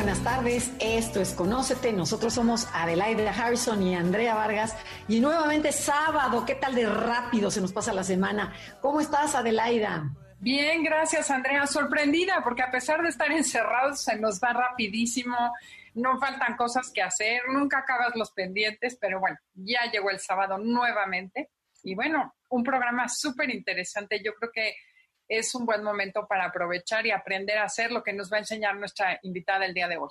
Buenas tardes, esto es Conócete, nosotros somos Adelaida Harrison y Andrea Vargas. Y nuevamente sábado, ¿qué tal de rápido se nos pasa la semana? ¿Cómo estás Adelaida? Bien, gracias Andrea, sorprendida porque a pesar de estar encerrados se nos va rapidísimo, no faltan cosas que hacer, nunca acabas los pendientes, pero bueno, ya llegó el sábado nuevamente. Y bueno, un programa súper interesante, yo creo que es un buen momento para aprovechar y aprender a hacer lo que nos va a enseñar nuestra invitada el día de hoy.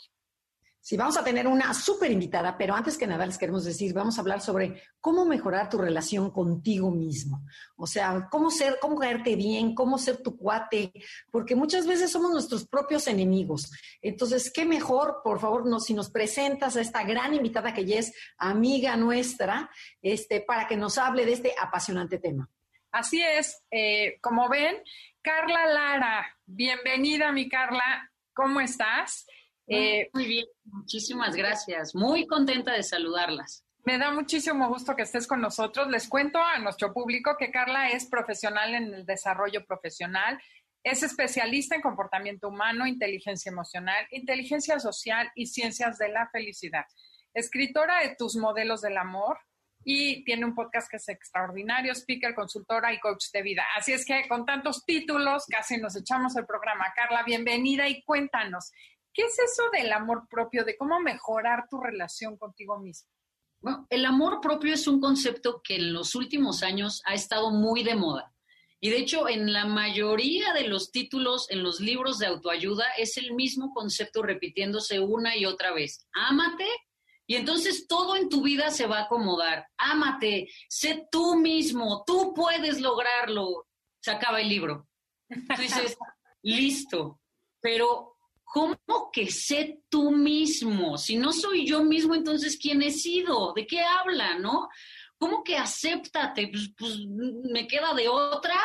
Sí, vamos a tener una súper invitada, pero antes que nada les queremos decir, vamos a hablar sobre cómo mejorar tu relación contigo mismo. O sea, cómo ser, cómo caerte bien, cómo ser tu cuate, porque muchas veces somos nuestros propios enemigos. Entonces, qué mejor, por favor, si nos presentas a esta gran invitada que ya es amiga nuestra, este, para que nos hable de este apasionante tema. Así es, eh, como ven, Carla Lara, bienvenida mi Carla, ¿cómo estás? Eh, muy bien, muchísimas gracias. Muy contenta de saludarlas. Me da muchísimo gusto que estés con nosotros. Les cuento a nuestro público que Carla es profesional en el desarrollo profesional, es especialista en comportamiento humano, inteligencia emocional, inteligencia social y ciencias de la felicidad. Escritora de Tus modelos del amor, y tiene un podcast que es extraordinario, speaker, consultora y coach de vida. Así es que con tantos títulos casi nos echamos el programa. Carla, bienvenida y cuéntanos, ¿qué es eso del amor propio, de cómo mejorar tu relación contigo mismo? Bueno, el amor propio es un concepto que en los últimos años ha estado muy de moda. Y de hecho, en la mayoría de los títulos en los libros de autoayuda es el mismo concepto repitiéndose una y otra vez. Ámate y entonces todo en tu vida se va a acomodar. Ámate, sé tú mismo, tú puedes lograrlo. Se acaba el libro. Tú dices, listo, pero ¿cómo que sé tú mismo? Si no soy yo mismo, entonces ¿quién he sido? ¿De qué habla, no? ¿Cómo que acéptate? Pues, pues me queda de otra,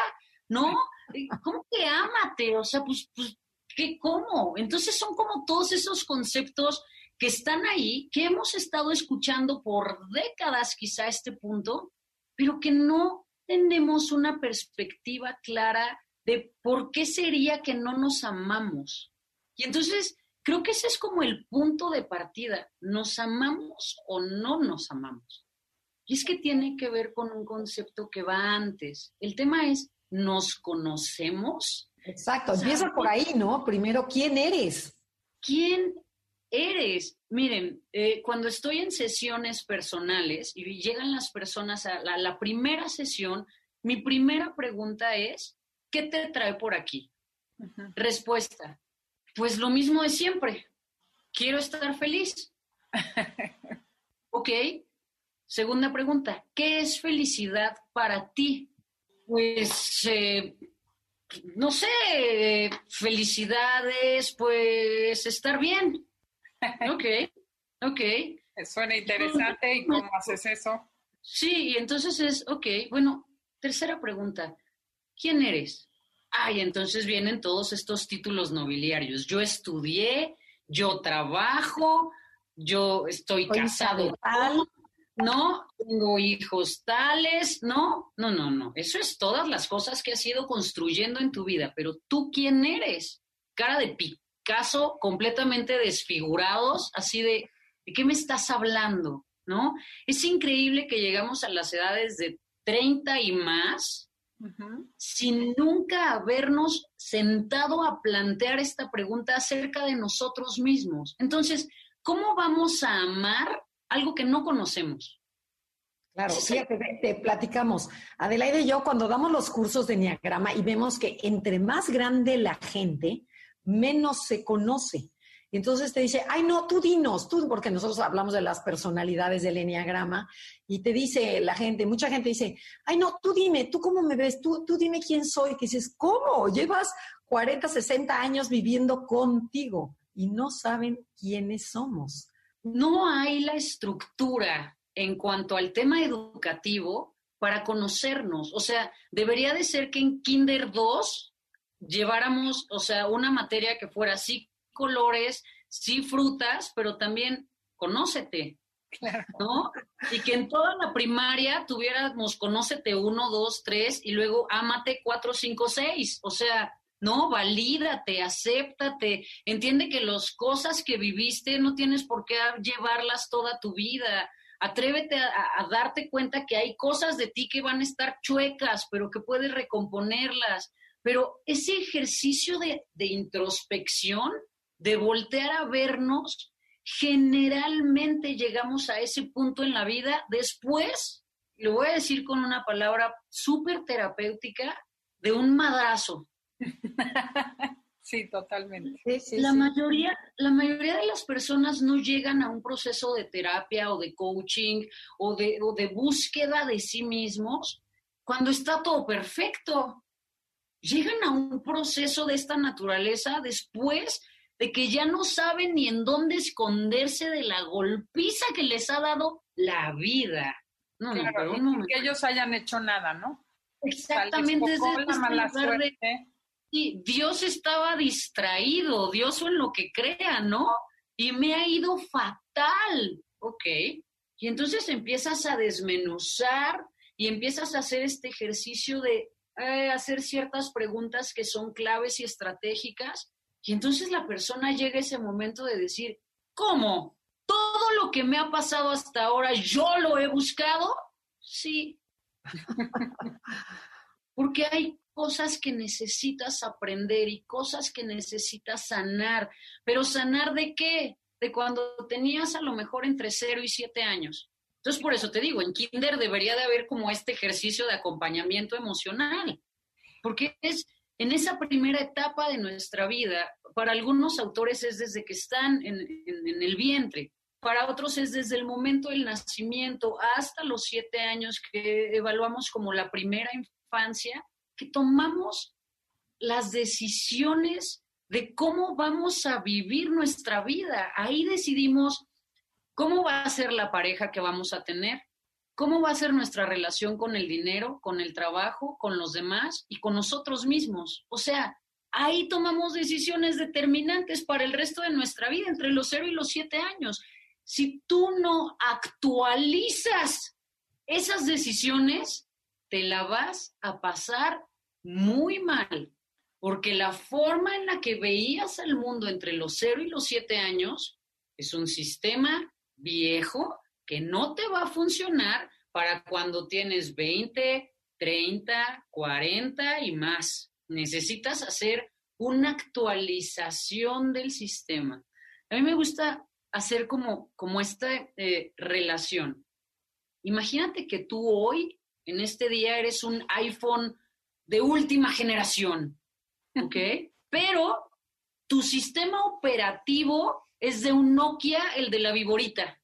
¿no? ¿Cómo que ámate? O sea, pues, pues ¿qué, cómo? Entonces son como todos esos conceptos que están ahí, que hemos estado escuchando por décadas quizá a este punto, pero que no tenemos una perspectiva clara de por qué sería que no nos amamos. Y entonces creo que ese es como el punto de partida. ¿Nos amamos o no nos amamos? Y es que tiene que ver con un concepto que va antes. El tema es, ¿nos conocemos? Exacto, empieza por ahí, ¿no? Primero, ¿quién eres? ¿Quién eres. Miren, eh, cuando estoy en sesiones personales y llegan las personas a la, primera sesión, mi primera pregunta es, ¿qué te trae por aquí? Respuesta, pues lo mismo de siempre. Quiero estar feliz. ok. Segunda pregunta, ¿qué es felicidad para ti? Pues, eh, no sé, felicidades, pues estar bien. Ok, ok. Suena interesante. ¿Y cómo haces eso? Sí, y entonces es, ok, bueno, tercera pregunta. ¿Quién eres? Ay, entonces vienen todos estos títulos nobiliarios. Yo estudié, yo trabajo, yo estoy casado ¿no? Tengo hijos tales, ¿no? No, no, no. Eso es todas las cosas que has ido construyendo en tu vida, pero tú quién eres? Cara de pico caso completamente desfigurados, así de, ¿de qué me estás hablando? ¿No? Es increíble que llegamos a las edades de 30 y más sin nunca habernos sentado a plantear esta pregunta acerca de nosotros mismos. Entonces, ¿cómo vamos a amar algo que no conocemos? Claro, fíjate, te, te, platicamos. Adelaide y yo, cuando damos los cursos de Enneagrama y vemos que entre más grande la gente, menos se conoce. Y entonces te dice, ay, no, tú dinos, tú, porque nosotros hablamos de las personalidades del enneagrama, y te dice la gente, mucha gente dice, ay, no, tú dime, tú cómo me ves, tú, tú dime quién soy. Que dices, ¿cómo? Llevas 40, 60 años viviendo contigo y no saben quiénes somos. no hay la estructura en cuanto al tema educativo para conocernos. O sea, debería de ser que en Kinder 2 lleváramos, o sea, una materia que fuera sí colores, sí frutas, pero también conócete, ¿no? Y que en toda la primaria tuviéramos conócete uno, dos, tres y luego ámate cuatro, cinco, seis. O sea, no, valídate, acéptate, entiende que las cosas que viviste no tienes por qué llevarlas toda tu vida. Atrévete a, darte cuenta que hay cosas de ti que van a estar chuecas, pero que puedes recomponerlas. Pero ese ejercicio de, de introspección, de voltear a vernos, generalmente llegamos a ese punto en la vida después, lo voy a decir con una palabra súper terapéutica, de un madrazo. Sí, totalmente. la, Mayoría, la mayoría de las personas no llegan a un proceso de terapia o de coaching o de, o de búsqueda de sí mismos cuando está todo perfecto. Llegan a un proceso de esta naturaleza después de que ya no saben ni en dónde esconderse de la golpiza que les ha dado la vida. No, que ellos hayan hecho nada, ¿no? Exactamente. y Dios estaba distraído, Dios o en lo que crea, ¿no? Y me ha ido fatal, ¿ok? Y entonces empiezas a desmenuzar y empiezas a hacer este ejercicio de eh, hacer ciertas preguntas que son claves y estratégicas y entonces la persona llega a ese momento de decir, ¿cómo? ¿Todo lo que me ha pasado hasta ahora yo lo he buscado? Sí. Porque hay cosas que necesitas aprender y cosas que necesitas sanar. Pero sanar de qué? De cuando tenías a lo mejor entre 0 y 7 años. Entonces, por eso te digo, en Kinder debería de haber como este ejercicio de acompañamiento emocional, porque es en esa primera etapa de nuestra vida, para algunos autores es desde que están en, el vientre, para otros es desde el momento del nacimiento hasta los siete años que evaluamos como la primera infancia, que tomamos las decisiones de cómo vamos a vivir nuestra vida. Ahí decidimos cómo va a ser la pareja que vamos a tener, ¿Cómo va a ser nuestra relación con el dinero, con el trabajo, con los demás y con nosotros mismos? O sea, ahí tomamos decisiones determinantes para el resto de nuestra vida, entre los 0 y los 7 años. Si tú no actualizas esas decisiones, te la vas a pasar muy mal, porque la forma en la que veías el mundo entre los 0 y los 7 años es un sistema viejo que no te va a funcionar para cuando tienes 20, 30, 40 y más. Necesitas hacer una actualización del sistema. A mí me gusta hacer como, como esta eh, relación. Imagínate que tú hoy, en este día, eres un iPhone de última generación, ¿ok? Pero tu sistema operativo es de un Nokia, el de la viborita.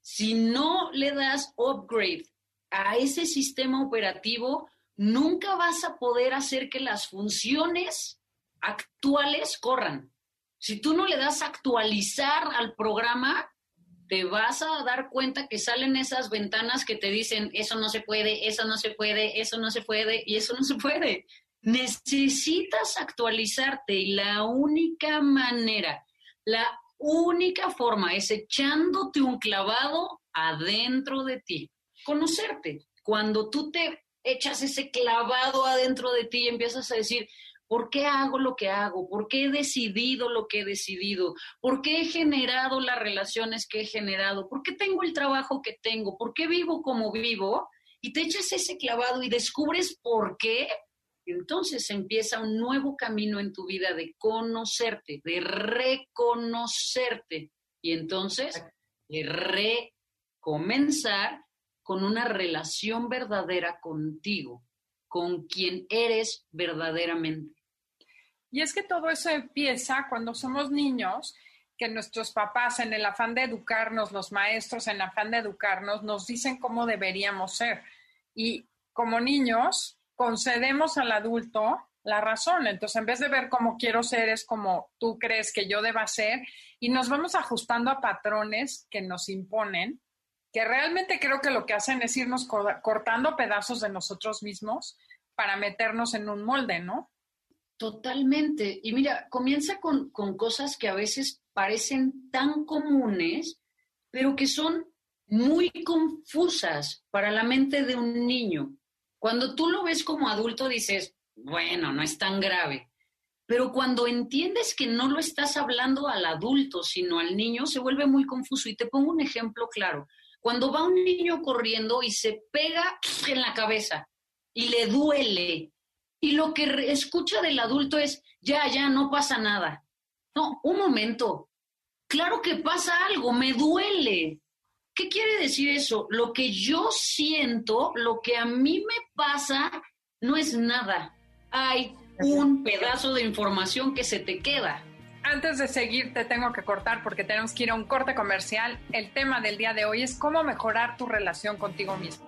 si no le das upgrade a ese sistema operativo, nunca vas a poder hacer que las funciones actuales corran. Si tú no le das actualizar al programa, te vas a dar cuenta que salen esas ventanas que te dicen, eso no se puede, eso no se puede, eso no se puede y eso no se puede. Necesitas actualizarte y la única manera, la única forma es echándote un clavado adentro de ti. Conocerte. Cuando tú te echas ese clavado adentro de ti y empiezas a decir, ¿por qué hago lo que hago? ¿Por qué he decidido lo que he decidido? ¿Por qué he generado las relaciones que he generado? ¿Por qué tengo el trabajo que tengo? ¿Por qué vivo como vivo? Y te echas ese clavado y descubres por qué entonces empieza un nuevo camino en tu vida de conocerte, de reconocerte. Y entonces de recomenzar con una relación verdadera contigo, con quien eres verdaderamente. Y es que todo eso empieza cuando somos niños, que nuestros papás en el afán de educarnos, los maestros en el afán de educarnos, nos dicen cómo deberíamos ser. Y como niños, concedemos al adulto la razón. Entonces, en vez de ver cómo quiero ser, es como tú crees que yo deba ser, y nos vamos ajustando a patrones que nos imponen, que realmente creo que lo que hacen es irnos cortando pedazos de nosotros mismos para meternos en un molde, ¿no? Totalmente. Y mira, comienza con, con cosas que a veces parecen tan comunes, pero que son muy confusas para la mente de un niño. Cuando tú lo ves como adulto dices, bueno, no es tan grave. Pero cuando entiendes que no lo estás hablando al adulto, sino al niño, se vuelve muy confuso. Y te pongo un ejemplo claro. Cuando va un niño corriendo y se pega en la cabeza y le duele, y lo que escucha del adulto es, ya, ya, no pasa nada. No, un momento. Claro que pasa algo, me duele. ¿Qué quiere decir eso? Lo que yo siento, lo que a mí me pasa, no es nada hay un pedazo de información que se te queda. Antes de seguir, te tengo que cortar porque tenemos que ir a un corte comercial. El tema del día de hoy es cómo mejorar tu relación contigo mismo.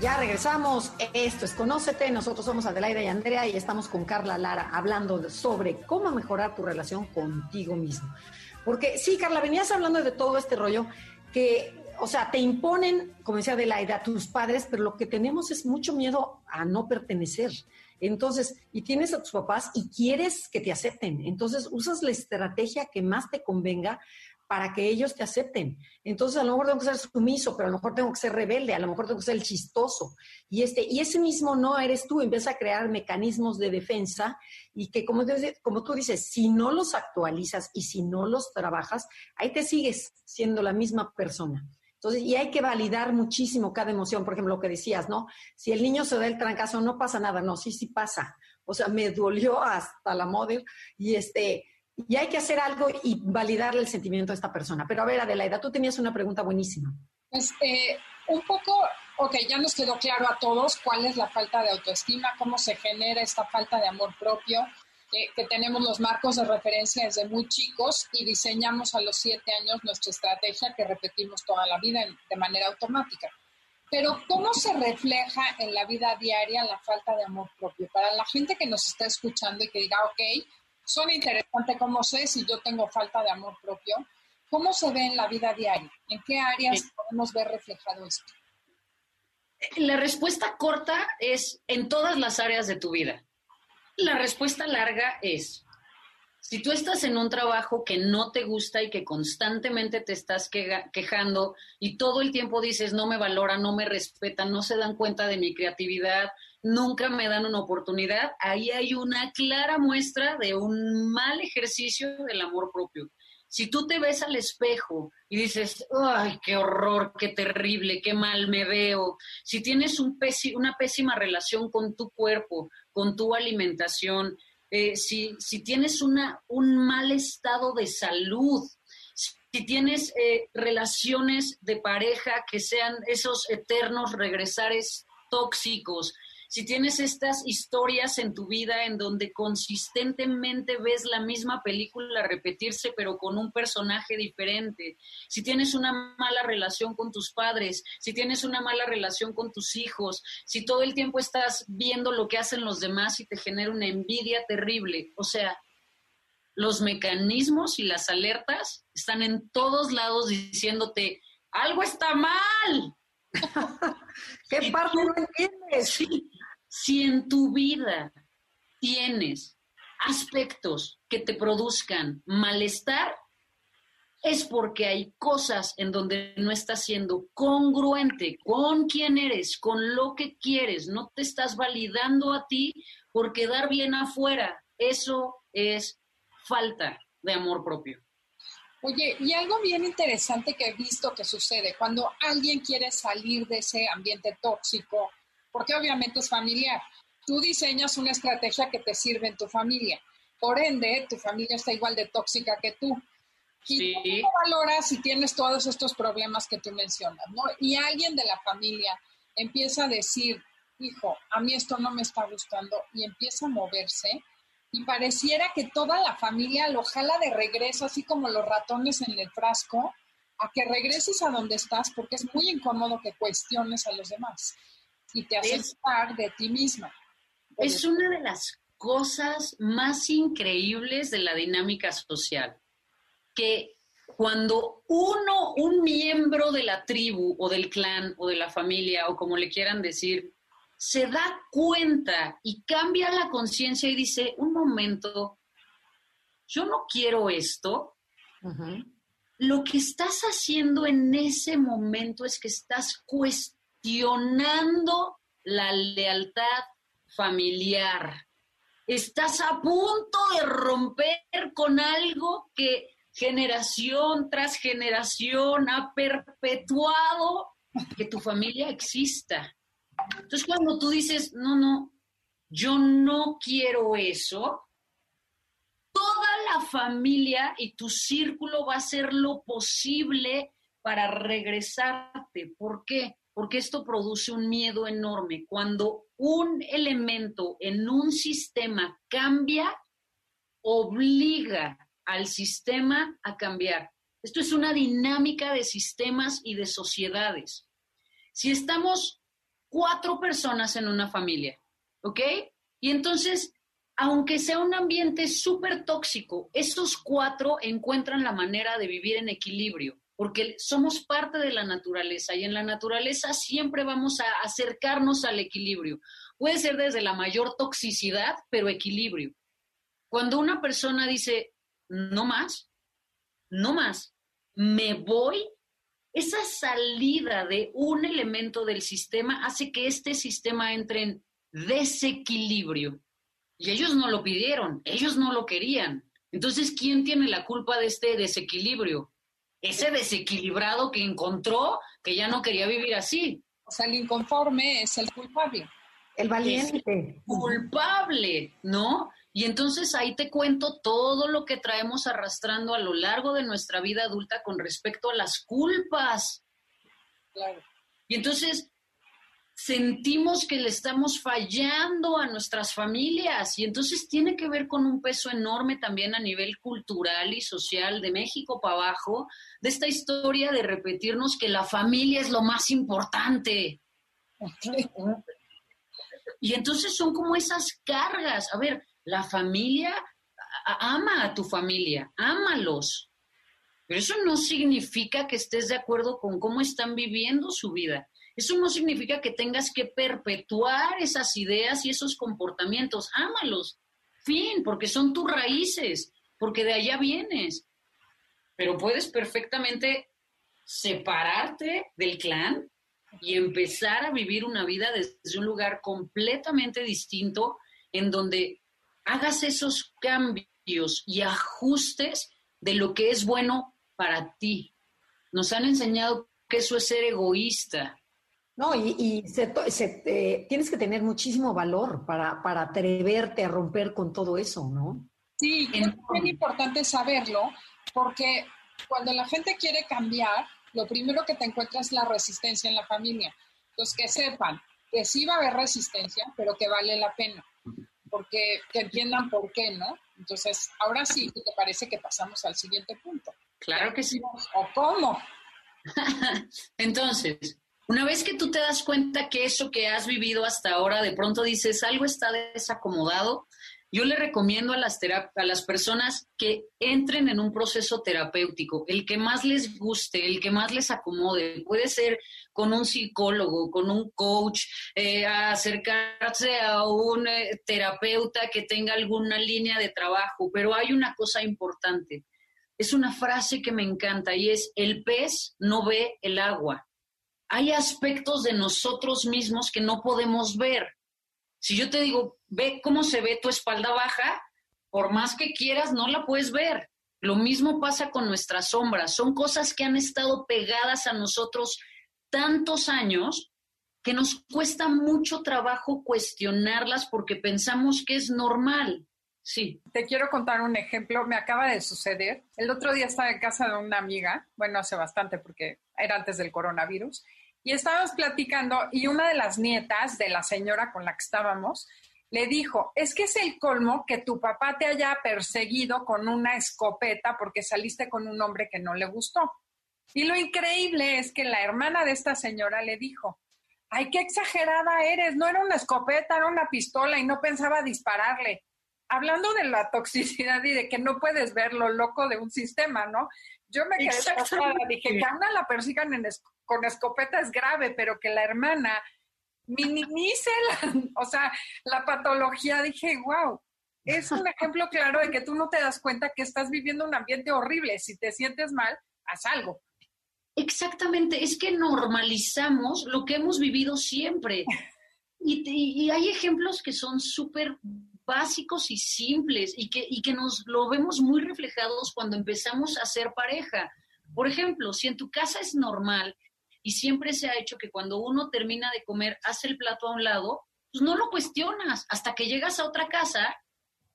Ya regresamos. Esto es Conócete. Nosotros somos Adelaida y Andrea y estamos con Carla Lara hablando sobre cómo mejorar tu relación contigo mismo. Porque sí, Carla, venías hablando de todo este rollo que, o sea, te imponen, como decía Adelaida, tus padres, pero lo que tenemos es mucho miedo a no pertenecer. Entonces, y tienes a tus papás y quieres que te acepten. Entonces, usas la estrategia que más te convenga para que ellos te acepten. Entonces, a lo mejor tengo que ser sumiso, pero a lo mejor tengo que ser rebelde, a lo mejor tengo que ser el chistoso. Y, este, y ese mismo no eres tú, empieza a crear mecanismos de defensa y que, como, tú dices, si no los actualizas y si no los trabajas, ahí te sigues siendo la misma persona. Entonces, y hay que validar muchísimo cada emoción. Por ejemplo, lo que decías, ¿no? Si el niño se da el trancazo, no pasa nada. No, sí, sí pasa. O sea, me dolió hasta la model y este, y hay que hacer algo y validarle el sentimiento a esta persona. Pero a ver, Adelaida, tú tenías una pregunta buenísima. Eh, un poco, ok, ya nos quedó claro a todos cuál es la falta de autoestima, cómo se genera esta falta de amor propio, que tenemos los marcos de referencia desde muy chicos y diseñamos a los siete años nuestra estrategia que repetimos toda la vida de manera automática. Pero ¿cómo se refleja en la vida diaria la falta de amor propio? Para la gente que nos está escuchando y que diga, ok, son interesantes cómo sé si yo tengo falta de amor propio. ¿Cómo se ve en la vida diaria? ¿En qué áreas podemos ver reflejado esto? La respuesta corta es en todas las áreas de tu vida. La respuesta larga es, si tú estás en un trabajo que no te gusta y que constantemente te estás quejando y todo el tiempo dices, no me valora, no me respeta, no se dan cuenta de mi creatividad, nunca me dan una oportunidad, ahí hay una clara muestra de un mal ejercicio del amor propio. Si tú te ves al espejo y dices, ay, qué horror, qué terrible, qué mal me veo, si tienes un una pésima relación con tu cuerpo, con tu alimentación, eh, si, si, tienes una, un mal estado de salud, si tienes eh, relaciones de pareja que sean esos eternos regresares tóxicos, si tienes estas historias en tu vida en donde consistentemente ves la misma película repetirse pero con un personaje diferente, si tienes una mala relación con tus padres, si tienes una mala relación con tus hijos, si todo el tiempo estás viendo lo que hacen los demás y te genera una envidia terrible, o sea, los mecanismos y las alertas están en todos lados diciéndote, algo está mal. ¿Qué parte no entiendes? Si en tu vida tienes aspectos que te produzcan malestar, es porque hay cosas en donde no estás siendo congruente con quién eres, con lo que quieres, no te estás validando a ti por quedar bien afuera. Eso es falta de amor propio. Oye, y algo bien interesante que he visto que sucede cuando alguien quiere salir de ese ambiente tóxico, porque obviamente es familiar, tú diseñas una estrategia que te sirve en tu familia. Por ende, tu familia está igual de tóxica que tú. ¿Y cómo valoras si tienes todos estos problemas que tú mencionas? ¿no? Y alguien de la familia empieza a decir, hijo, a mí esto no me está gustando, y empieza a moverse, y pareciera que toda la familia lo jala de regreso, así como los ratones en el frasco, a que regreses a donde estás, porque es muy incómodo que cuestiones a los demás y te haces de ti misma. Es una de las cosas más increíbles de la dinámica social, que cuando uno, un miembro de la tribu o del clan o de la familia o como le quieran decir, se da cuenta y cambia la conciencia y dice, un momento, yo no quiero esto, lo que estás haciendo en ese momento es que estás cuestionando la lealtad familiar. Estás a punto de romper con algo que generación tras generación ha perpetuado que tu familia exista. Entonces, cuando tú dices, no, no, yo no quiero eso, toda la familia y tu círculo va a hacer lo posible para regresarte. ¿Por qué? Porque esto produce un miedo enorme. Cuando un elemento en un sistema cambia, obliga al sistema a cambiar. Esto es una dinámica de sistemas y de sociedades. Si estamos cuatro personas en una familia, ¿ok? Y entonces, aunque sea un ambiente súper tóxico, esos cuatro encuentran la manera de vivir en equilibrio, porque somos parte de la naturaleza y en la naturaleza siempre vamos a acercarnos al equilibrio. Puede ser desde la mayor toxicidad, pero equilibrio. Cuando una persona dice, no más, no más, me voy esa salida de un elemento del sistema hace que este sistema entre en desequilibrio. Y ellos no lo pidieron, ellos no lo querían. Entonces, ¿quién tiene la culpa de este desequilibrio? Ese desequilibrado que encontró que ya no quería vivir así. O sea, el inconforme es el culpable. El valiente. culpable, ¿no? Y entonces ahí te cuento todo lo que traemos arrastrando a lo largo de nuestra vida adulta con respecto a las culpas. Claro. Y entonces sentimos que le estamos fallando a nuestras familias y entonces tiene que ver con un peso enorme también a nivel cultural y social de México para abajo, de esta historia de repetirnos que la familia es lo más importante. Y entonces son como esas cargas. A ver, la familia, ama a tu familia, ámalos. Pero eso no significa que estés de acuerdo con cómo están viviendo su vida. Eso no significa que tengas que perpetuar esas ideas y esos comportamientos. Ámalos. Fin, porque son tus raíces, porque de allá vienes. Pero puedes perfectamente separarte del clan y empezar a vivir una vida desde un lugar completamente distinto en donde hagas esos cambios y ajustes de lo que es bueno para ti. Nos han enseñado que eso es ser egoísta. No, y, tienes que tener muchísimo valor para, para atreverte a romper con todo eso, ¿no? Sí, es muy importante saberlo, porque cuando la gente quiere cambiar, lo primero que te encuentras es la resistencia en la familia. Entonces, que sepan que sí va a haber resistencia, pero que vale la pena porque que entiendan por qué, ¿no? Entonces, ahora sí, ¿te parece que pasamos al siguiente punto? Claro que sí. ¿O cómo? Entonces, una vez que tú te das cuenta que eso que has vivido hasta ahora, de pronto dices, algo está desacomodado, yo le recomiendo a las, a las personas que entren en un proceso terapéutico, el que más les guste, el que más les acomode. Puede ser con un psicólogo, con un coach, eh, acercarse a un eh, terapeuta que tenga alguna línea de trabajo, pero hay una cosa importante. es una frase que me encanta y es, el pez no ve el agua. Hay aspectos de nosotros mismos que no podemos ver. Si yo te digo, ve cómo se ve tu espalda baja, por más que quieras, no la puedes ver. Lo mismo pasa con nuestras sombras. Son cosas que han estado pegadas a nosotros tantos años que nos cuesta mucho trabajo cuestionarlas porque pensamos que es normal. Sí. Te quiero contar un ejemplo. Me acaba de suceder. El otro día estaba en casa de una amiga, bueno, hace bastante porque era antes del coronavirus, y estábamos platicando y una de las nietas de la señora con la que estábamos le dijo, es que es el colmo que tu papá te haya perseguido con una escopeta porque saliste con un hombre que no le gustó. Y lo increíble es que la hermana de esta señora le dijo, ay, qué exagerada eres, no era una escopeta, era una pistola y no pensaba dispararle. Hablando de la toxicidad y de que no puedes ver lo loco de un sistema, ¿no? Yo me quedé pasada, dije que a una la persigan con escopeta es grave, pero que la hermana minimice la, o sea, la patología, dije, wow, es un ejemplo claro de que tú no te das cuenta que estás viviendo un ambiente horrible. Si te sientes mal, haz algo. Exactamente, es que normalizamos lo que hemos vivido siempre. Y, hay ejemplos que son súper básicos y simples y que, y que nos lo vemos muy reflejados cuando empezamos a ser pareja. Por ejemplo, si en tu casa es normal y siempre se ha hecho que cuando uno termina de comer, hace el plato a un lado, pues no lo cuestionas hasta que llegas a otra casa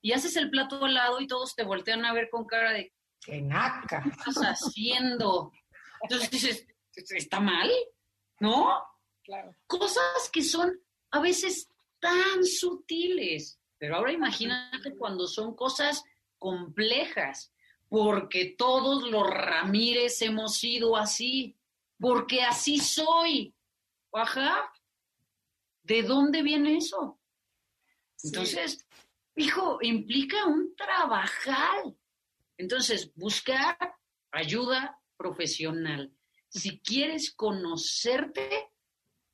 y haces el plato al lado y todos te voltean a ver con cara de ¡qué naca! ¿Qué estás haciendo? Entonces dices, ¿está mal? ¿No? Claro. Cosas que son a veces tan sutiles. Pero ahora imagínate cuando son cosas complejas, porque todos los Ramírez hemos sido así porque así soy. Ajá. ¿De dónde viene eso? Entonces, hijo, implica un trabajar. Entonces, buscar ayuda profesional. Si quieres conocerte,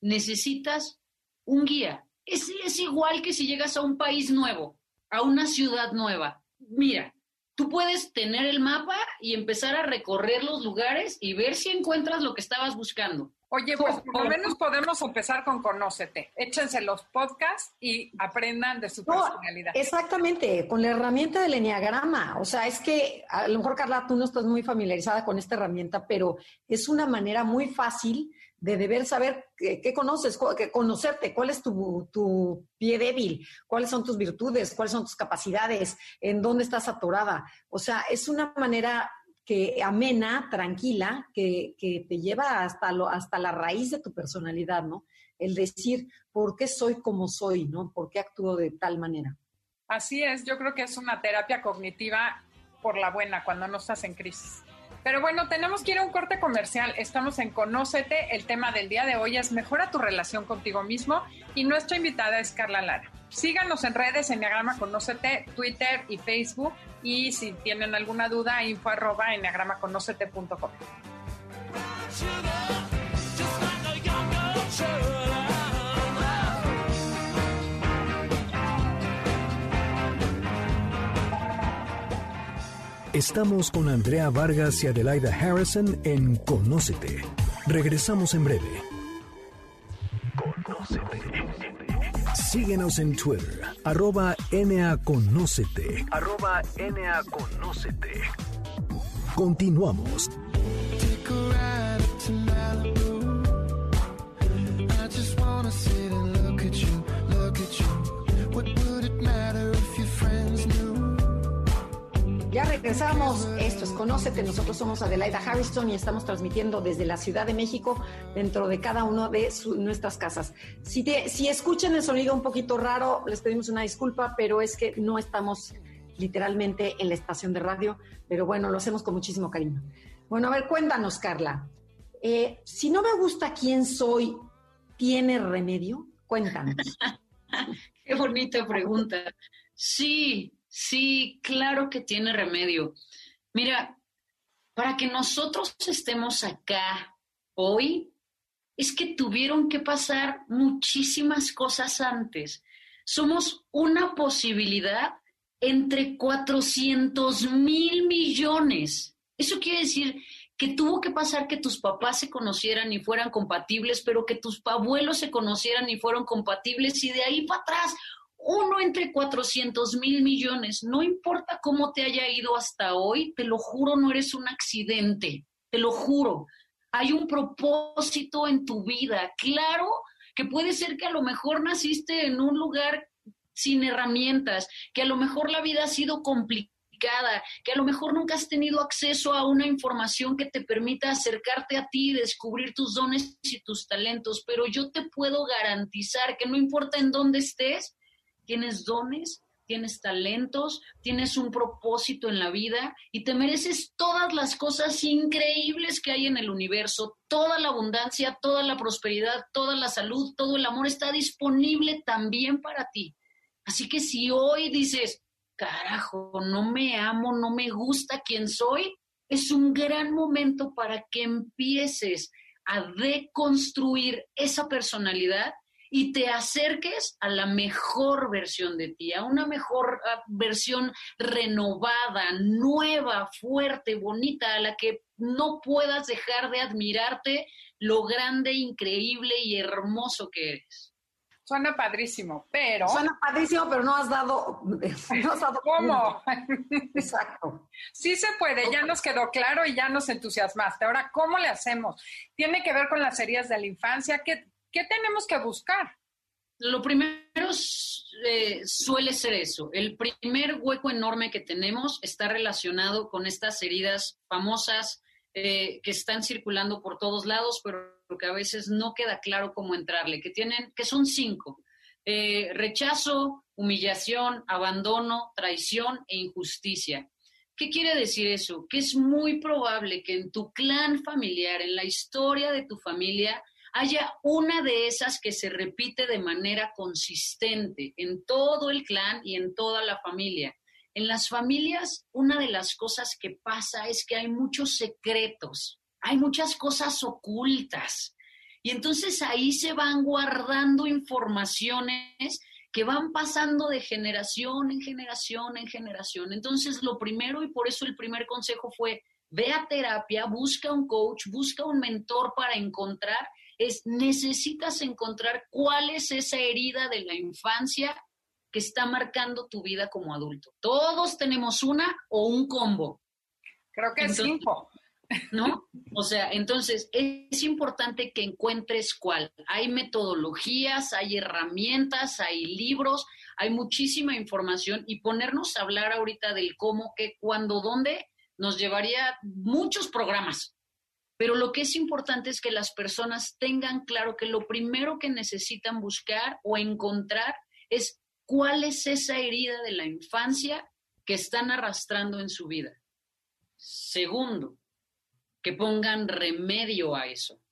necesitas un guía. Es, es igual que si llegas a un país nuevo, a una ciudad nueva. Mira, tú puedes tener el mapa y empezar a recorrer los lugares y ver si encuentras lo que estabas buscando. Oye, pues por lo menos podemos empezar con Conócete. Échense los podcasts y aprendan de su personalidad. Exactamente, con la herramienta del enneagrama. O sea, es que a lo mejor, Carla, tú no estás muy familiarizada con esta herramienta, pero es una manera muy fácil de deber saber qué, conoces, conocerte, cuál es tu, pie débil, cuáles son tus virtudes, cuáles son tus capacidades, en dónde estás atorada. O sea, es una manera que amena, tranquila, que, te lleva hasta, lo, hasta la raíz de tu personalidad, ¿no? El decir, ¿por qué soy como soy, ¿no? ¿Por qué actúo de tal manera? Así es, yo creo que es una terapia cognitiva por la buena cuando no estás en crisis. Pero bueno, tenemos que ir a un corte comercial. Estamos en Conócete. El tema del día de hoy es Mejora tu relación contigo mismo y nuestra invitada es Carla Lara. Síganos en redes, en Enneagrama Conócete, Twitter y Facebook. Y si tienen alguna duda, info arroba enneagramaconocete.com. Estamos con Andrea Vargas y Adelaida Harrison en Conócete. Regresamos en breve. Conócete. Síguenos en Twitter, arroba NAConócete. Arroba NAConócete. Continuamos. Ya regresamos. Esto es Conócete. Nosotros somos Adelaida Harrison y estamos transmitiendo desde la Ciudad de México dentro de cada una de nuestras casas. Si, si escuchan el sonido un poquito raro, les pedimos una disculpa, pero es que no estamos literalmente en la estación de radio, pero bueno, lo hacemos con muchísimo cariño. Bueno, a ver, cuéntanos, Carla. Eh, si no me gusta quién soy, ¿tiene remedio? Cuéntanos. Qué bonita pregunta. Sí, Sí, claro que tiene remedio. Mira, para que nosotros estemos acá hoy, es que tuvieron que pasar muchísimas cosas antes. Somos una posibilidad entre 400 mil millones Eso quiere decir que tuvo que pasar que tus papás se conocieran y fueran compatibles, pero que tus abuelos se conocieran y fueron compatibles y de ahí para atrás, uno entre 400 mil millones, no importa cómo te haya ido hasta hoy, te lo juro, no eres un accidente, te lo juro. Hay un propósito en tu vida. Claro que puede ser que a lo mejor naciste en un lugar sin herramientas, que a lo mejor la vida ha sido complicada que a lo mejor nunca has tenido acceso a una información que te permita acercarte a ti y descubrir tus dones y tus talentos, pero yo te puedo garantizar que no importa en dónde estés, tienes dones, tienes talentos, tienes un propósito en la vida y te mereces todas las cosas increíbles que hay en el universo, toda la abundancia, toda la prosperidad, toda la salud, todo el amor está disponible también para ti. Así que si hoy dices, carajo, no me amo, no me gusta quién soy, es un gran momento para que empieces a deconstruir esa personalidad y te acerques a la mejor versión de ti, a una mejor ah, versión renovada, nueva, fuerte, bonita, a la que no puedas dejar de admirarte lo grande, increíble y hermoso que eres. Suena padrísimo, pero... Suena padrísimo, pero no has dado... No has dado ¿Cómo? Exacto. Sí se puede, ya nos quedó claro y ya nos entusiasmaste. Ahora, ¿cómo le hacemos? Tiene que ver con las heridas de la infancia. ¿Qué, qué tenemos que buscar? Lo primero eh, suele ser eso. El primer hueco enorme que tenemos está relacionado con estas heridas famosas eh, que están circulando por todos lados, pero que a veces no queda claro cómo entrarle, que tienen, que son cinco. Eh, rechazo, humillación, abandono, traición e injusticia. ¿Qué quiere decir eso? Que es muy probable que en tu clan familiar, en la historia de tu familia, haya una de esas que se repite de manera consistente en todo el clan y en toda la familia. En las familias, una de las cosas que pasa es que hay muchos secretos, hay muchas cosas ocultas. Y entonces ahí se van guardando informaciones que van pasando de generación en generación en generación. Entonces, lo primero, y por eso el primer consejo fue, ve a terapia, busca un coach, busca un mentor para encontrar, es necesitas encontrar cuál es esa herida de la infancia que está marcando tu vida como adulto. Todos tenemos una o un combo. Creo que es cinco. ¿no? O sea, entonces es importante que encuentres cuál. Hay metodologías, hay herramientas, hay libros, hay muchísima información y ponernos a hablar ahorita del cómo, qué, cuándo, dónde, nos llevaría muchos programas. Pero lo que es importante es que las personas tengan claro que lo primero que necesitan buscar o encontrar es cuál es esa herida de la infancia que están arrastrando en su vida. Segundo, que pongan remedio a eso,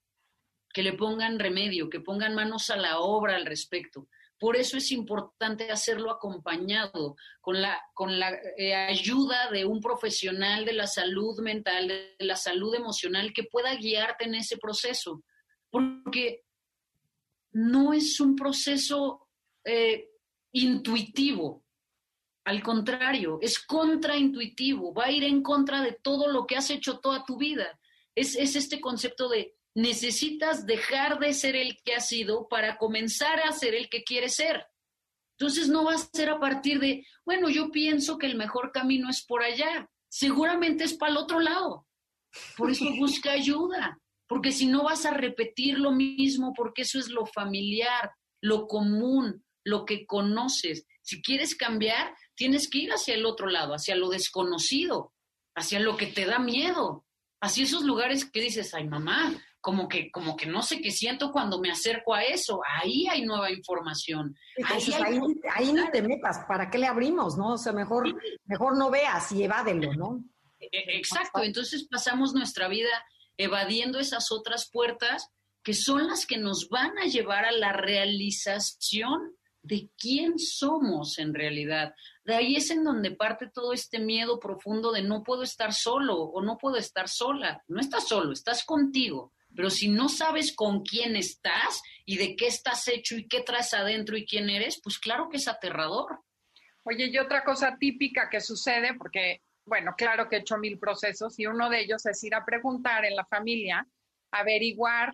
que le pongan remedio, que pongan manos a la obra al respecto. Por eso es importante hacerlo acompañado con la, con la eh, ayuda de un profesional de la salud mental, de la salud emocional, que pueda guiarte en ese proceso. Porque no es un proceso eh, intuitivo, al contrario, es contraintuitivo, va a ir en contra de todo lo que has hecho toda tu vida. Es, este concepto de necesitas dejar de ser el que has sido para comenzar a ser el que quieres ser. Entonces no va a ser a partir de, bueno, yo pienso que el mejor camino es por allá. Seguramente es para el otro lado. Por eso busca ayuda, porque si no vas a repetir lo mismo, porque eso es lo familiar, lo común, lo que conoces. Si quieres cambiar, tienes que ir hacia el otro lado, hacia lo desconocido, hacia lo que te da miedo, hacia esos lugares que dices, ay mamá, como que, como que no sé qué siento cuando me acerco a eso. Ahí hay nueva información. Ahí, ahí, ni te metas, ¿para qué le abrimos? ¿No? O sea, mejor, mejor no veas y evádelo, ¿no? E, e, exacto, entonces pasamos nuestra vida evadiendo esas otras puertas que son las que nos van a llevar a la realización de quién somos en realidad. De ahí es en donde parte todo este miedo profundo de no puedo estar solo o no puedo estar sola. No estás solo, estás contigo. Pero si no sabes con quién estás y de qué estás hecho y qué traes adentro y quién eres, pues claro que es aterrador. Oye, y otra cosa típica que sucede, porque bueno, claro que he hecho mil procesos y uno de ellos es ir a preguntar en la familia, averiguar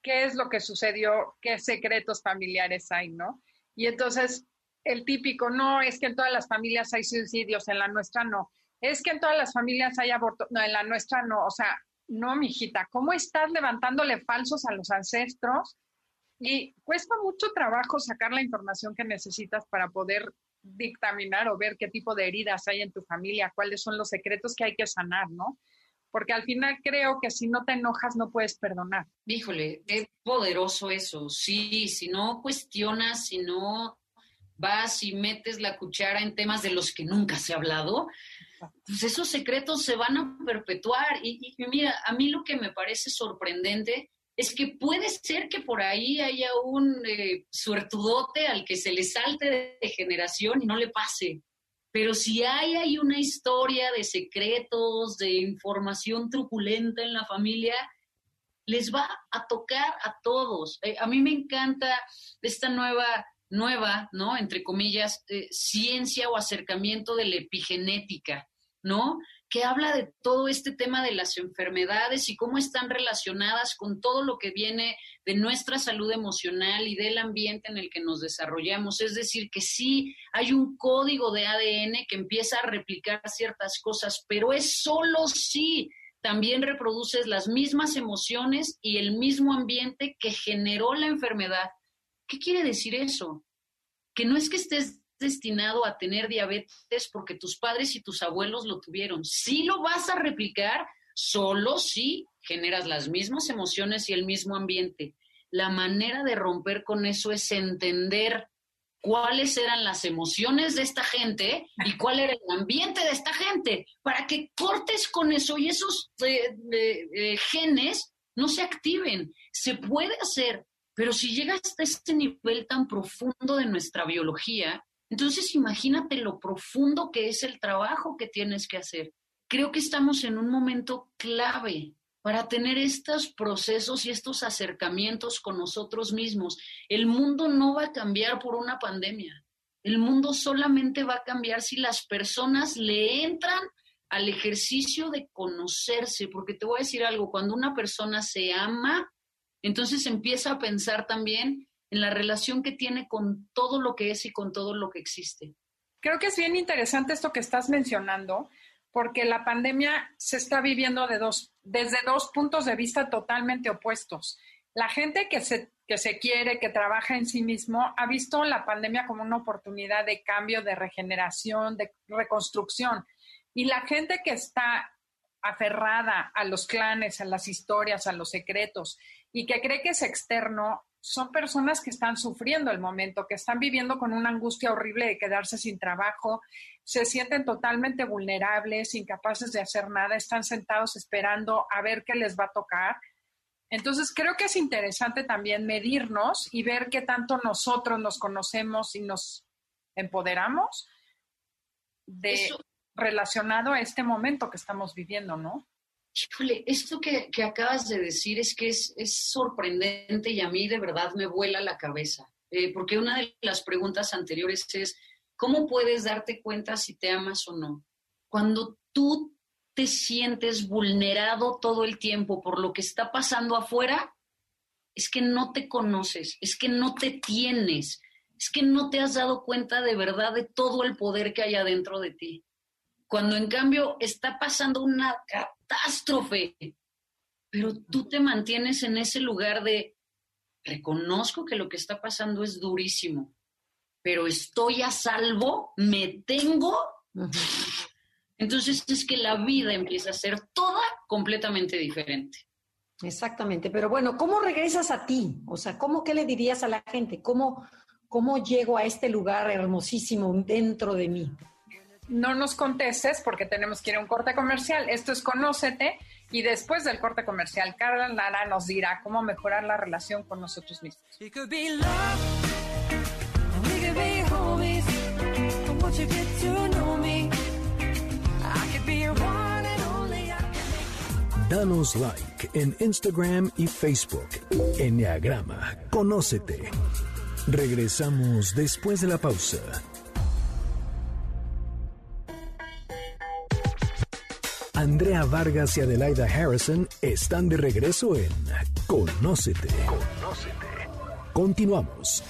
qué es lo que sucedió, qué secretos familiares hay, ¿no? Y entonces el típico, no, es que en todas las familias hay suicidios, en la nuestra no. Es que en todas las familias hay aborto, no, en la nuestra no. O sea, no, mijita, ¿cómo estás levantándole falsos a los ancestros? Y cuesta mucho trabajo sacar la información que necesitas para poder dictaminar o ver qué tipo de heridas hay en tu familia, cuáles son los secretos que hay que sanar, ¿no? Porque al final creo que si no te enojas no puedes perdonar. Híjole, qué poderoso eso. Sí, si no cuestionas, si no vas y metes la cuchara en temas de los que nunca se ha hablado, pues esos secretos se van a perpetuar. Y, mira, a mí lo que me parece sorprendente es que puede ser que por ahí haya un eh, suertudote al que se le salte de, generación y no le pase. Pero si hay, hay una historia de secretos, de información truculenta en la familia, les va a tocar a todos. Eh, a mí me encanta esta nueva, nueva, ¿no? Entre comillas, eh, ciencia o acercamiento de la epigenética, ¿no? que habla de todo este tema de las enfermedades y cómo están relacionadas con todo lo que viene de nuestra salud emocional y del ambiente en el que nos desarrollamos. Es decir, que sí hay un código de ADN que empieza a replicar ciertas cosas, pero es solo si también reproduces las mismas emociones y el mismo ambiente que generó la enfermedad. ¿Qué quiere decir eso? Que no es que estés destinado a tener diabetes porque tus padres y tus abuelos lo tuvieron. Sí lo vas a replicar, solo si generas las mismas emociones y el mismo ambiente. La manera de romper con eso es entender cuáles eran las emociones de esta gente y cuál era el ambiente de esta gente, para que cortes con eso y esos eh, eh, genes no se activen. Se puede hacer, pero si llegas a este nivel tan profundo de nuestra biología, entonces, imagínate lo profundo que es el trabajo que tienes que hacer. Creo que estamos en un momento clave para tener estos procesos y estos acercamientos con nosotros mismos. El mundo no va a cambiar por una pandemia. El mundo solamente va a cambiar si las personas le entran al ejercicio de conocerse, porque te voy a decir algo, cuando una persona se ama, entonces empieza a pensar también en la relación que tiene con todo lo que es y con todo lo que existe. Creo que es bien interesante esto que estás mencionando, porque la pandemia se está viviendo de dos, desde dos puntos de vista totalmente opuestos. La gente que se, que se quiere, que trabaja en sí mismo, ha visto la pandemia como una oportunidad de cambio, de regeneración, de reconstrucción. Y la gente que está aferrada a los clanes, a las historias, a los secretos y que cree que es externo, son personas que están sufriendo el momento, que están viviendo con una angustia horrible de quedarse sin trabajo, se sienten totalmente vulnerables, incapaces de hacer nada, están sentados esperando a ver qué les va a tocar. Entonces, creo que es interesante también medirnos y ver qué tanto nosotros nos conocemos y nos empoderamos de relacionado a este momento que estamos viviendo, ¿no? Híjole, esto que, acabas de decir es que es, sorprendente y a mí de verdad me vuela la cabeza, eh, porque una de las preguntas anteriores es, ¿cómo puedes darte cuenta si te amas o no? Cuando tú te sientes vulnerado todo el tiempo por lo que está pasando afuera, es que no te conoces, es que no te tienes, es que no te has dado cuenta de verdad de todo el poder que hay adentro de ti. Cuando en cambio está pasando una catástrofe, pero tú te mantienes en ese lugar de, reconozco que lo que está pasando es durísimo, pero estoy a salvo, me tengo. Entonces es que la vida empieza a ser toda completamente diferente. Exactamente, pero bueno, ¿cómo regresas a ti? O sea, ¿cómo qué le dirías a la gente? ¿Cómo, cómo llego a este lugar hermosísimo dentro de mí? No nos contestes porque tenemos que ir a un corte comercial. Esto es Conócete y después del corte comercial, Carla Lara nos dirá cómo mejorar la relación con nosotros mismos. Danos like en Instagram y Facebook. Enneagrama, conócete. Regresamos después de la pausa. Andrea Vargas y Adelaida Harrison están de regreso en Conócete. Conócete. Continuamos.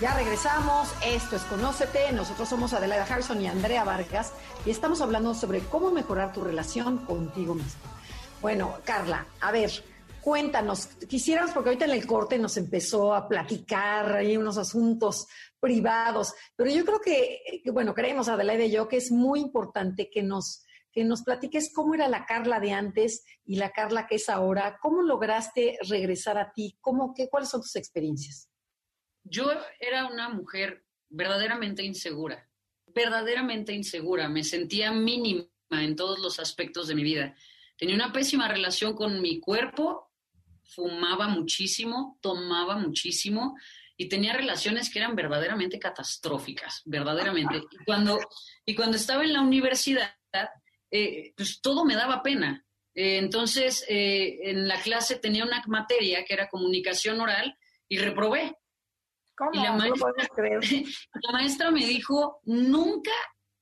Ya regresamos, esto es Conócete, nosotros somos Adelaida Harrison y Andrea Vargas y estamos hablando sobre cómo mejorar tu relación contigo mismo. Bueno, Carla, a ver, cuéntanos, quisiéramos, porque ahorita en el corte nos empezó a platicar ahí unos asuntos privados, pero yo creo que, bueno, creemos Adelaida y yo que es muy importante que nos, que nos platiques cómo era la Carla de antes y la Carla que es ahora, cómo lograste regresar a ti, cómo, qué, cuáles son tus experiencias yo era una mujer verdaderamente insegura, verdaderamente insegura, me sentía mínima en todos los aspectos de mi vida. Tenía una pésima relación con mi cuerpo, fumaba muchísimo, tomaba muchísimo y tenía relaciones que eran verdaderamente catastróficas, verdaderamente. Y cuando, y cuando estaba en la universidad, eh, pues todo me daba pena. Eh, entonces, eh, en la clase tenía una materia que era comunicación oral y reprobé. Y la maestra, la maestra me dijo, nunca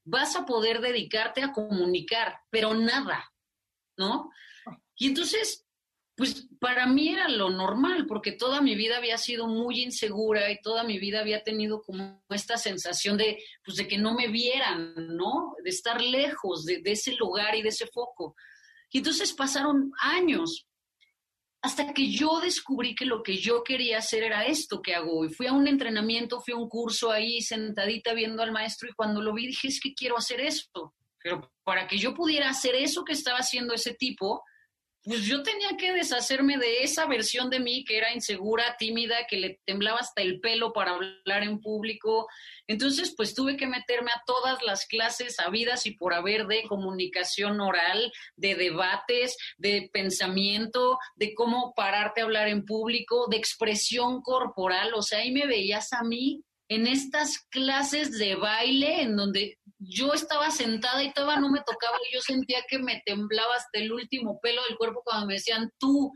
vas a poder dedicarte a comunicar, pero nada, ¿no? Y entonces, pues para mí era lo normal, porque toda mi vida había sido muy insegura y toda mi vida había tenido como esta sensación de, pues de que no me vieran, ¿no? De estar lejos de, ese lugar y de ese foco. Y entonces pasaron años hasta que yo descubrí que lo que yo quería hacer era esto que hago hoy. Fui a un entrenamiento, fui a un curso ahí sentadita viendo al maestro y cuando lo vi dije, es que quiero hacer esto. Pero para que yo pudiera hacer eso que estaba haciendo ese tipo, pues yo tenía que deshacerme de esa versión de mí que era insegura, tímida, que le temblaba hasta el pelo para hablar en público. Entonces, pues tuve que meterme a todas las clases habidas y por haber de comunicación oral, de debates, de pensamiento, de cómo pararte a hablar en público, de expresión corporal. O sea, ahí me veías a mí en estas clases de baile en donde yo estaba sentada y todavía no me tocaba y yo sentía que me temblaba hasta el último pelo del cuerpo cuando me decían tú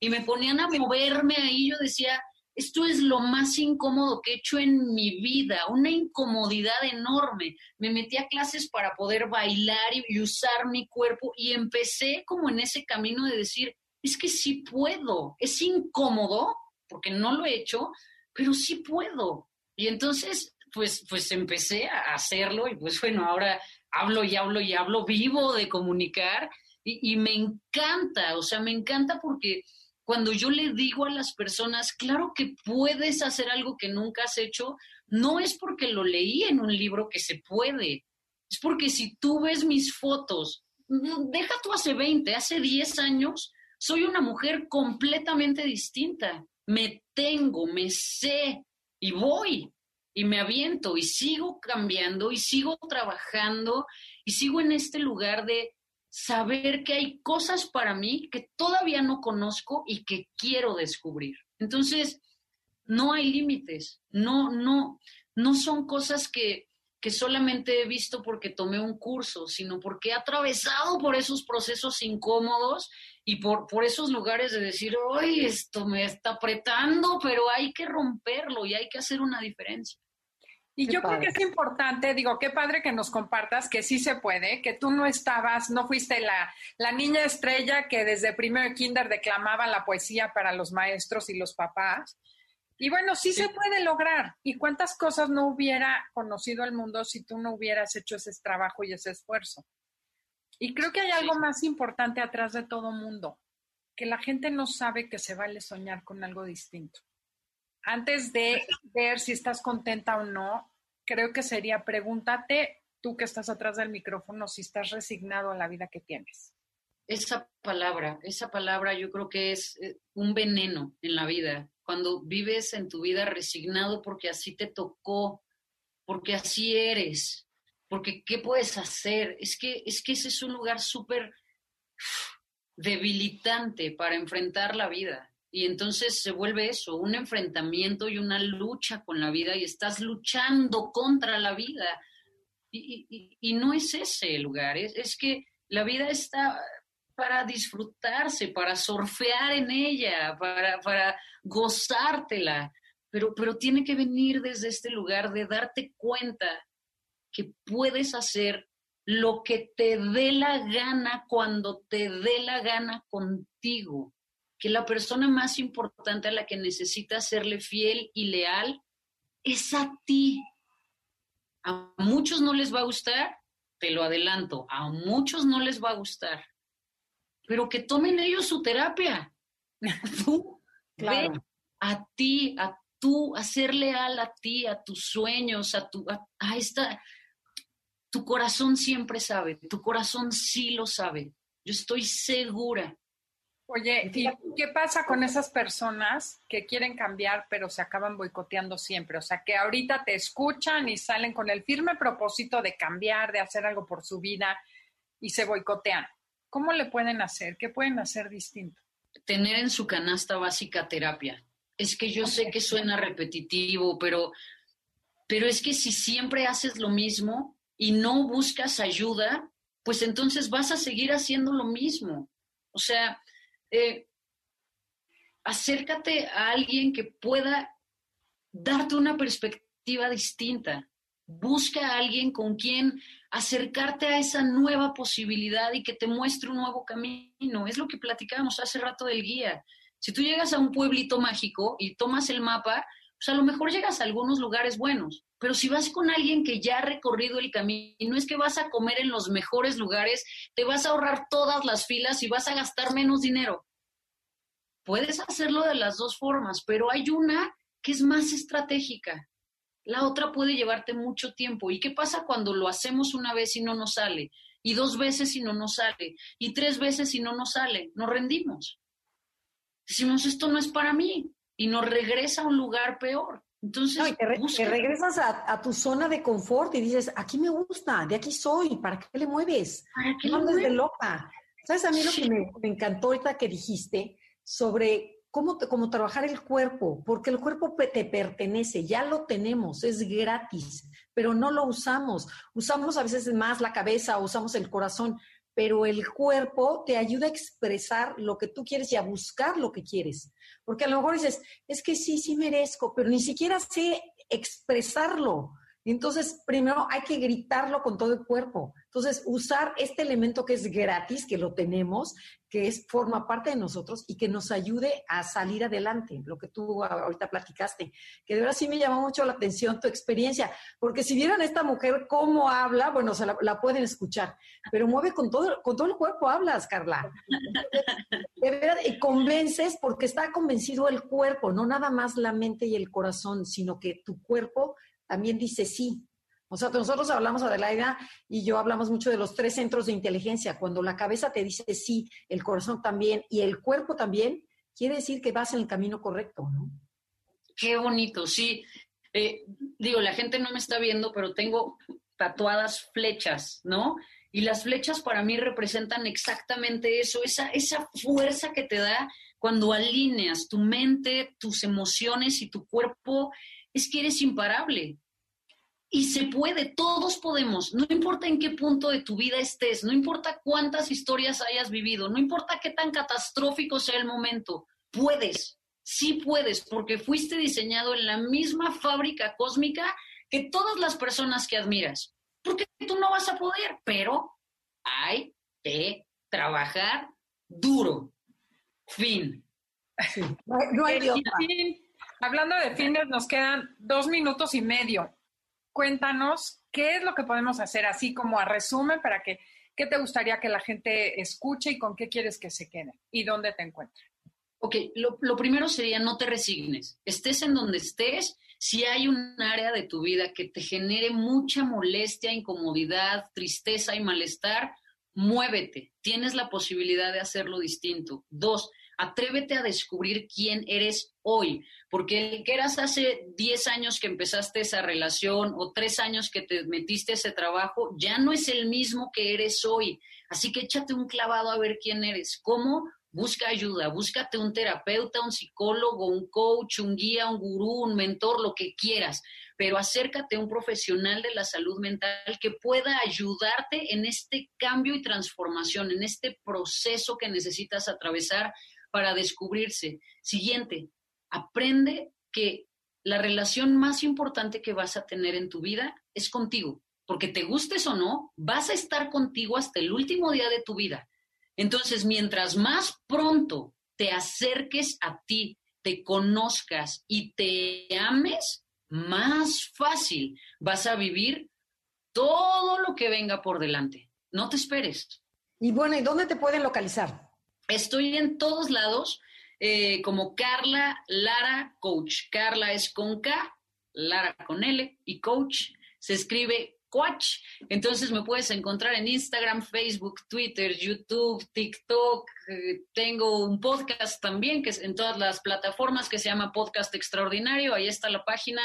y me ponían a moverme ahí, yo decía, esto es lo más incómodo que he hecho en mi vida, una incomodidad enorme. Me metí a clases para poder bailar y, usar mi cuerpo y empecé como en ese camino de decir, es que sí puedo, es incómodo porque no lo he hecho, pero sí puedo. Y entonces, pues, pues empecé a hacerlo y pues bueno, ahora hablo y hablo y hablo, vivo de comunicar y, y me encanta, o sea, me encanta porque cuando yo le digo a las personas, claro que puedes hacer algo que nunca has hecho, no es porque lo leí en un libro que se puede, es porque si tú ves mis fotos, deja tú hace 20, hace 10 años, soy una mujer completamente distinta. Me tengo, me sé, y voy y me aviento y sigo cambiando y sigo trabajando y sigo en este lugar de saber que hay cosas para mí que todavía no conozco y que quiero descubrir. Entonces, no hay límites, no, no, no son cosas que, que solamente he visto porque tomé un curso, sino porque he atravesado por esos procesos incómodos y por, por esos lugares de decir, ¡ay, esto me está apretando, pero hay que romperlo y hay que hacer una diferencia! Y yo creo que es importante, digo, qué padre que nos compartas que sí se puede, que tú no estabas, no fuiste la, la niña estrella que desde primero kinder declamaba la poesía para los maestros y los papás, y bueno, sí, se puede lograr. ¿Y cuántas cosas no hubiera conocido el mundo si tú no hubieras hecho ese trabajo y ese esfuerzo? Y creo que hay algo más importante atrás de todo mundo, que la gente no sabe que se vale soñar con algo distinto. Antes de ver si estás contenta o no, creo que sería pregúntate, tú que estás atrás del micrófono, si estás resignado a la vida que tienes. Esa palabra, esa palabra yo creo que es eh, un veneno en la vida cuando vives en tu vida resignado porque así te tocó, porque así eres, porque ¿qué puedes hacer? Es que, es que ese es un lugar súper debilitante para enfrentar la vida. Y entonces se vuelve eso, un enfrentamiento y una lucha con la vida y estás luchando contra la vida. Y, y, no es ese el lugar, es, es que la vida está para disfrutarse, para surfear en ella, para, para gozártela, pero, pero tiene que venir desde este lugar de darte cuenta que puedes hacer lo que te dé la gana cuando te dé la gana contigo, que la persona más importante a la que necesitas serle fiel y leal es a ti. A muchos no les va a gustar, te lo adelanto, a muchos no les va a gustar, pero que tomen ellos su terapia. Tú, claro. a ti, a tú, a ser leal a ti, a tus sueños, a tu, a esta, tu corazón siempre sabe, tu corazón sí lo sabe. Yo estoy segura. Oye, ¿y qué pasa con esas personas que quieren cambiar pero se acaban boicoteando siempre? O sea, que ahorita te escuchan y salen con el firme propósito de cambiar, de hacer algo por su vida y se boicotean. ¿Cómo le pueden hacer? ¿Qué pueden hacer distinto? Tener en su canasta básica terapia. Es que yo sé que suena repetitivo, pero, pero es que si siempre haces lo mismo, y no buscas ayuda, pues entonces vas a seguir haciendo lo mismo. O sea, eh, acércate a alguien que pueda darte una perspectiva distinta. Busca a alguien con quien acercarte a esa nueva posibilidad y que te muestre un nuevo camino. Es lo que platicábamos hace rato del guía. Si tú llegas a un pueblito mágico y tomas el mapa, pues a lo mejor llegas a algunos lugares buenos, pero si vas con alguien que ya ha recorrido el camino, es que vas a comer en los mejores lugares, te vas a ahorrar todas las filas y vas a gastar menos dinero. Puedes hacerlo de las dos formas, pero hay una que es más estratégica. La otra puede llevarte mucho tiempo. ¿Y qué pasa cuando lo hacemos una vez y no nos sale? Y dos veces y no nos sale. Y tres veces y no nos sale. Nos rendimos. Decimos, esto no es para mí. Y nos regresa a un lugar peor. Entonces, te, regresas a, tu zona de confort y dices, aquí me gusta, de aquí soy, ¿para qué le mueves? ¿Para qué no de loca? ¿Sabes a mí lo que me, encantó ahorita que dijiste sobre cómo, cómo trabajar el cuerpo? Porque el cuerpo te pertenece, ya lo tenemos, es gratis, pero no lo usamos. Usamos a veces más la cabeza, usamos el corazón, pero el cuerpo te ayuda a expresar lo que tú quieres y a buscar lo que quieres. Porque a lo mejor dices, es que sí, sí merezco, pero ni siquiera sé expresarlo. Entonces, primero hay que gritarlo con todo el cuerpo. Entonces, usar este elemento que es gratis, que lo tenemos, que es, forma parte de nosotros y que nos ayude a salir adelante, lo que tú ahorita platicaste, que de verdad sí me llamó mucho la atención tu experiencia, porque si vieran a esta mujer cómo habla, bueno, se la, pueden escuchar, pero mueve con todo, con todo el cuerpo, hablas, Carla. De verdad, y convences porque está convencido el cuerpo, no nada más la mente y el corazón, sino que tu cuerpo también dice sí. O sea, nosotros hablamos, Adelaida y yo hablamos mucho de los tres centros de inteligencia. Cuando la cabeza te dice sí, el corazón también y el cuerpo también, quiere decir que vas en el camino correcto, ¿no? Qué bonito, sí. Eh, digo, la gente no me está viendo, pero tengo tatuadas flechas, ¿no? Y las flechas para mí representan exactamente eso, esa, esa fuerza que te da cuando alineas tu mente, tus emociones y tu cuerpo, es que eres imparable. Y se puede, todos podemos, no importa en qué punto de tu vida estés, no importa cuántas historias hayas vivido, no importa qué tan catastrófico sea el momento, puedes, sí puedes, porque fuiste diseñado en la misma fábrica cósmica que todas las personas que admiras. Porque tú no vas a poder, pero hay que trabajar duro. Fin. No, hay Hablando de fines, nos quedan dos minutos y medio cuéntanos qué es lo que podemos hacer, así como a resumen, para que, qué te gustaría que la gente escuche y con qué quieres que se quede y dónde te encuentran. Ok, lo, lo primero sería no te resignes. Estés en donde estés, si hay un área de tu vida que te genere mucha molestia, incomodidad, tristeza y malestar, muévete. Tienes la posibilidad de hacerlo distinto. Dos, atrévete a descubrir quién eres hoy, porque el que eras hace 10 años que empezaste esa relación o 3 años que te metiste ese trabajo, ya no es el mismo que eres hoy. Así que échate un clavado a ver quién eres. ¿Cómo? Busca ayuda, búscate un terapeuta, un psicólogo, un coach, un guía, un gurú, un mentor, lo que quieras, pero acércate a un profesional de la salud mental que pueda ayudarte en este cambio y transformación, en este proceso que necesitas atravesar para descubrirse. Siguiente, aprende que la relación más importante que vas a tener en tu vida es contigo, porque te gustes o no, vas a estar contigo hasta el último día de tu vida. Entonces, mientras más pronto te acerques a ti, te conozcas y te ames, más fácil vas a vivir todo lo que venga por delante. No te esperes. Y bueno, ¿y dónde te pueden localizar? Estoy en todos lados. Eh, como Carla Lara Coach. Carla es con K, Lara con L y Coach se escribe Coach. Entonces me puedes encontrar en Instagram, Facebook, Twitter, YouTube, TikTok. Eh, tengo un podcast también que es en todas las plataformas que se llama Podcast Extraordinario. Ahí está la página.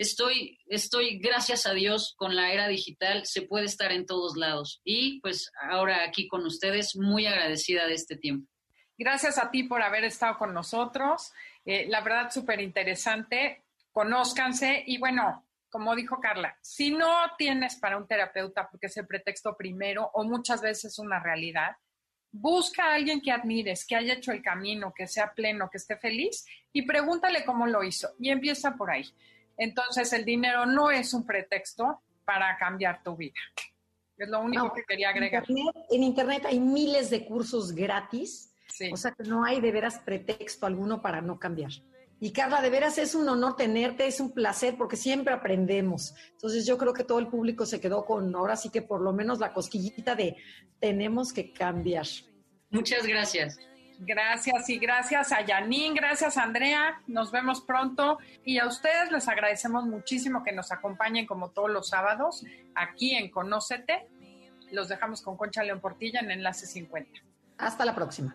Estoy, estoy, gracias a Dios, con la era digital, se puede estar en todos lados. Y pues ahora aquí con ustedes, muy agradecida de este tiempo. Gracias a ti por haber estado con nosotros. Eh, la verdad, súper interesante. Conózcanse y bueno, como dijo Carla, si no tienes para un terapeuta porque es el pretexto primero o muchas veces una realidad, busca a alguien que admires, que haya hecho el camino, que sea pleno, que esté feliz y pregúntale cómo lo hizo y empieza por ahí. Entonces, el dinero no es un pretexto para cambiar tu vida. Es lo único que quería agregar. en Internet hay miles de cursos gratis o sea que no hay de veras pretexto alguno para no cambiar. Y Carla, de veras es un honor tenerte, es un placer porque siempre aprendemos. Entonces yo creo que todo el público se quedó con ahora sí que por lo menos la cosquillita de tenemos que cambiar. Muchas gracias. Gracias y gracias a Janine, gracias a Andrea, nos vemos pronto y a ustedes les agradecemos muchísimo que nos acompañen como todos los sábados aquí en Conócete. Los dejamos con Concha León Portilla en Enlace 50. Hasta la próxima.